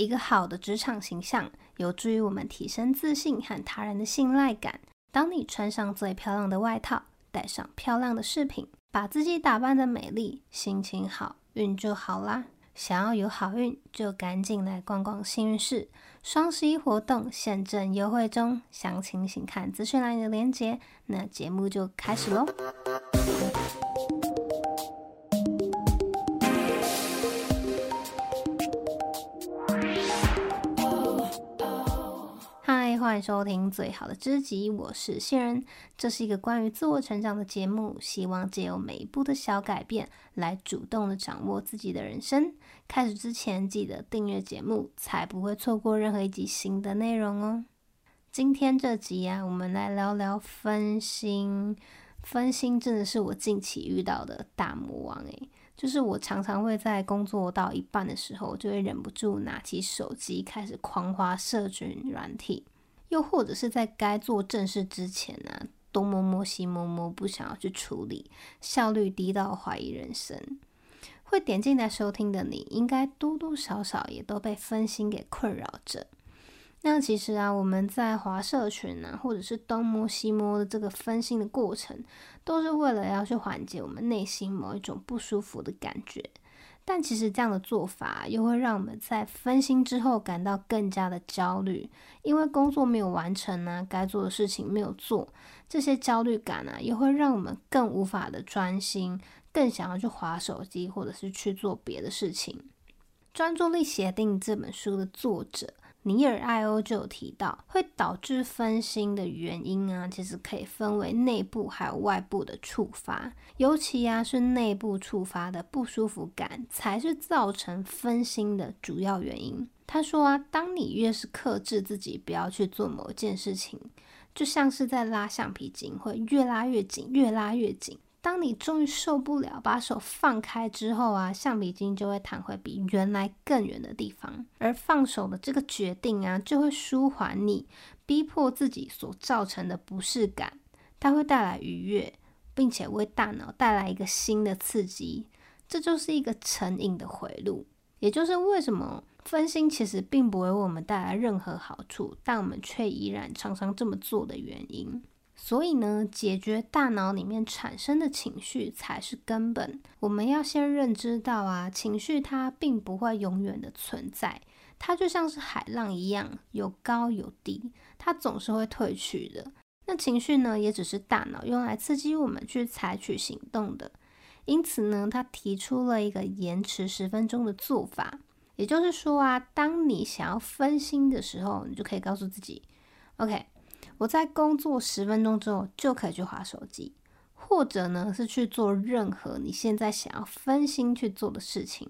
一个好的职场形象有助于我们提升自信和他人的信赖感。当你穿上最漂亮的外套，戴上漂亮的饰品，把自己打扮得美丽，心情好，运就好啦。想要有好运，就赶紧来逛逛幸运市。双十一活动现正优惠中，详情请看资讯栏的链接。那节目就开始喽。欢迎收听最好的知己，我是新人。这是一个关于自我成长的节目，希望借由每一步的小改变，来主动的掌握自己的人生。开始之前，记得订阅节目，才不会错过任何一集新的内容哦。今天这集啊，我们来聊聊分心。分心真的是我近期遇到的大魔王诶，就是我常常会在工作到一半的时候，就会忍不住拿起手机开始狂花社群软体，又或者是在该做正事之前呢、啊，东摸摸西摸摸，不想要去处理，效率低到怀疑人生。会点进来收听的你，应该多多少少也都被分心给困扰着。那其实啊，我们在滑社群啊，或者是东摸西摸的这个分心的过程，都是为了要去缓解我们内心某一种不舒服的感觉。但其实这样的做法，又会让我们在分心之后感到更加的焦虑，因为工作没有完成呢、该做的事情没有做，这些焦虑感呢、啊，也会让我们更无法的专心。更想要去划手机，或者是去做别的事情。《专注力协定》这本书的作者尼尔·艾欧就有提到，会导致分心的原因啊，其实可以分为内部还有外部的触发。尤其啊，是内部触发的不舒服感，才是造成分心的主要原因。他说啊，当你越是克制自己不要去做某件事情，就像是在拉橡皮筋，会越拉越紧，越拉越紧。当你终于受不了，把手放开之后啊，橡皮筋就会弹回比原来更远的地方。而放手的这个决定啊，就会舒缓你逼迫自己所造成的不适感，它会带来愉悦，并且为大脑带来一个新的刺激。这就是一个成瘾的回路，也就是为什么分心其实并不会为我们带来任何好处，但我们却依然常常这么做的原因。所以呢，解决大脑里面产生的情绪才是根本。我们要先认知到啊，情绪它并不会永远的存在，它就像是海浪一样，有高有低，它总是会退去的。那情绪呢，也只是大脑用来刺激我们去采取行动的。因此呢，他提出了一个延迟十分钟的做法，也就是说啊，当你想要分心的时候，你就可以告诉自己，OK。我在工作十分钟之后就可以去划手机，或者呢是去做任何你现在想要分心去做的事情。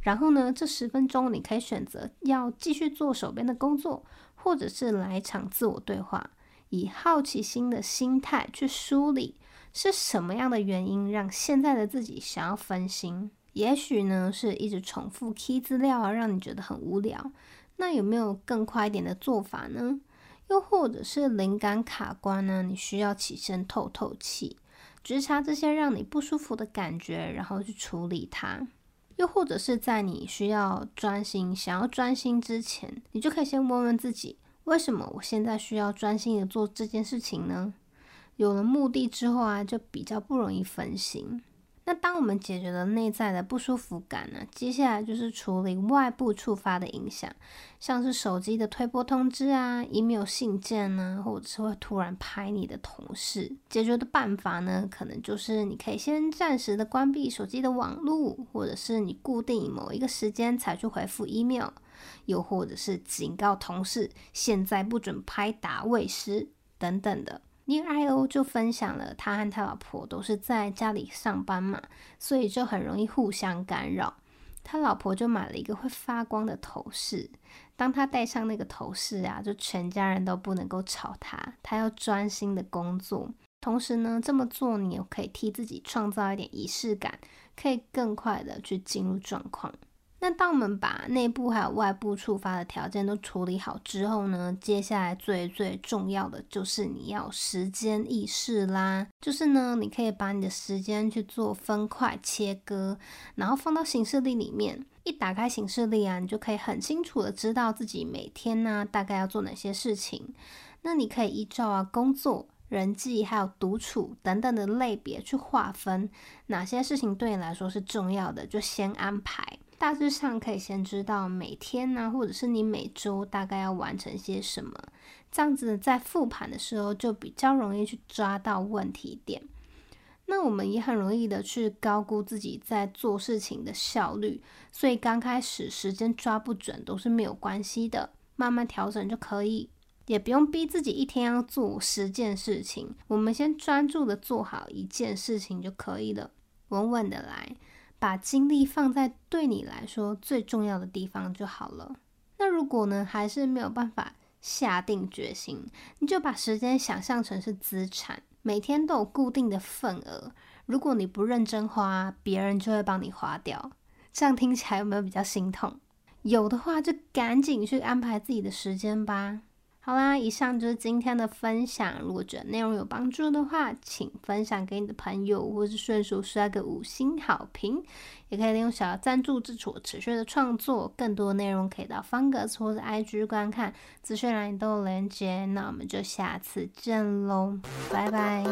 然后呢，这十分钟你可以选择要继续做手边的工作，或者是来一场自我对话，以好奇心的心态去梳理是什么样的原因让现在的自己想要分心。也许呢是一直重复 key 资料啊，让你觉得很无聊。那有没有更快一点的做法呢？又或者是灵感卡关呢？你需要起身透透气，觉察这些让你不舒服的感觉，然后去处理它。又或者是在你需要专心、想要专心之前，你就可以先问问自己：为什么我现在需要专心的做这件事情呢？有了目的之后啊，就比较不容易分心。那当我们解决了内在的不舒服感呢，接下来就是处理外部触发的影响，像是手机的推播通知啊、email 信件啊，或者是会突然拍你的同事。解决的办法呢，可能就是你可以先暂时的关闭手机的网络，或者是你固定某一个时间才去回复 email，又或者是警告同事现在不准拍打喂食等等的。尼尔艾欧就分享了，他和他老婆都是在家里上班嘛，所以就很容易互相干扰。他老婆就买了一个会发光的头饰，当他戴上那个头饰啊，就全家人都不能够吵他，他要专心的工作。同时呢，这么做你也可以替自己创造一点仪式感，可以更快的去进入状况。那当我们把内部还有外部触发的条件都处理好之后呢，接下来最最重要的就是你要时间意识啦。就是呢，你可以把你的时间去做分块切割，然后放到行事历里面。一打开行事历啊，你就可以很清楚的知道自己每天呢，大概要做哪些事情。那你可以依照啊工作、人际还有独处等等的类别去划分，哪些事情对你来说是重要的，就先安排。大致上可以先知道每天呢、或者是你每周大概要完成些什么，这样子在复盘的时候就比较容易去抓到问题点。那我们也很容易的去高估自己在做事情的效率，所以刚开始时间抓不准都是没有关系的，慢慢调整就可以，也不用逼自己一天要做十件事情，我们先专注的做好一件事情就可以了，稳稳的来。把精力放在对你来说最重要的地方就好了。那如果呢，还是没有办法下定决心，你就把时间想象成是资产，每天都有固定的份额。如果你不认真花，别人就会帮你花掉。这样听起来有没有比较心痛？有的话，就赶紧去安排自己的时间吧。好啦，以上就是今天的分享。如果觉得内容有帮助的话，请分享给你的朋友，或是顺手刷个五星好评。也可以利用小赞助支持我持续的创作。更多内容可以到方格子或者 IG 观看，资讯栏都有连接。那我们就下次见喽，拜拜。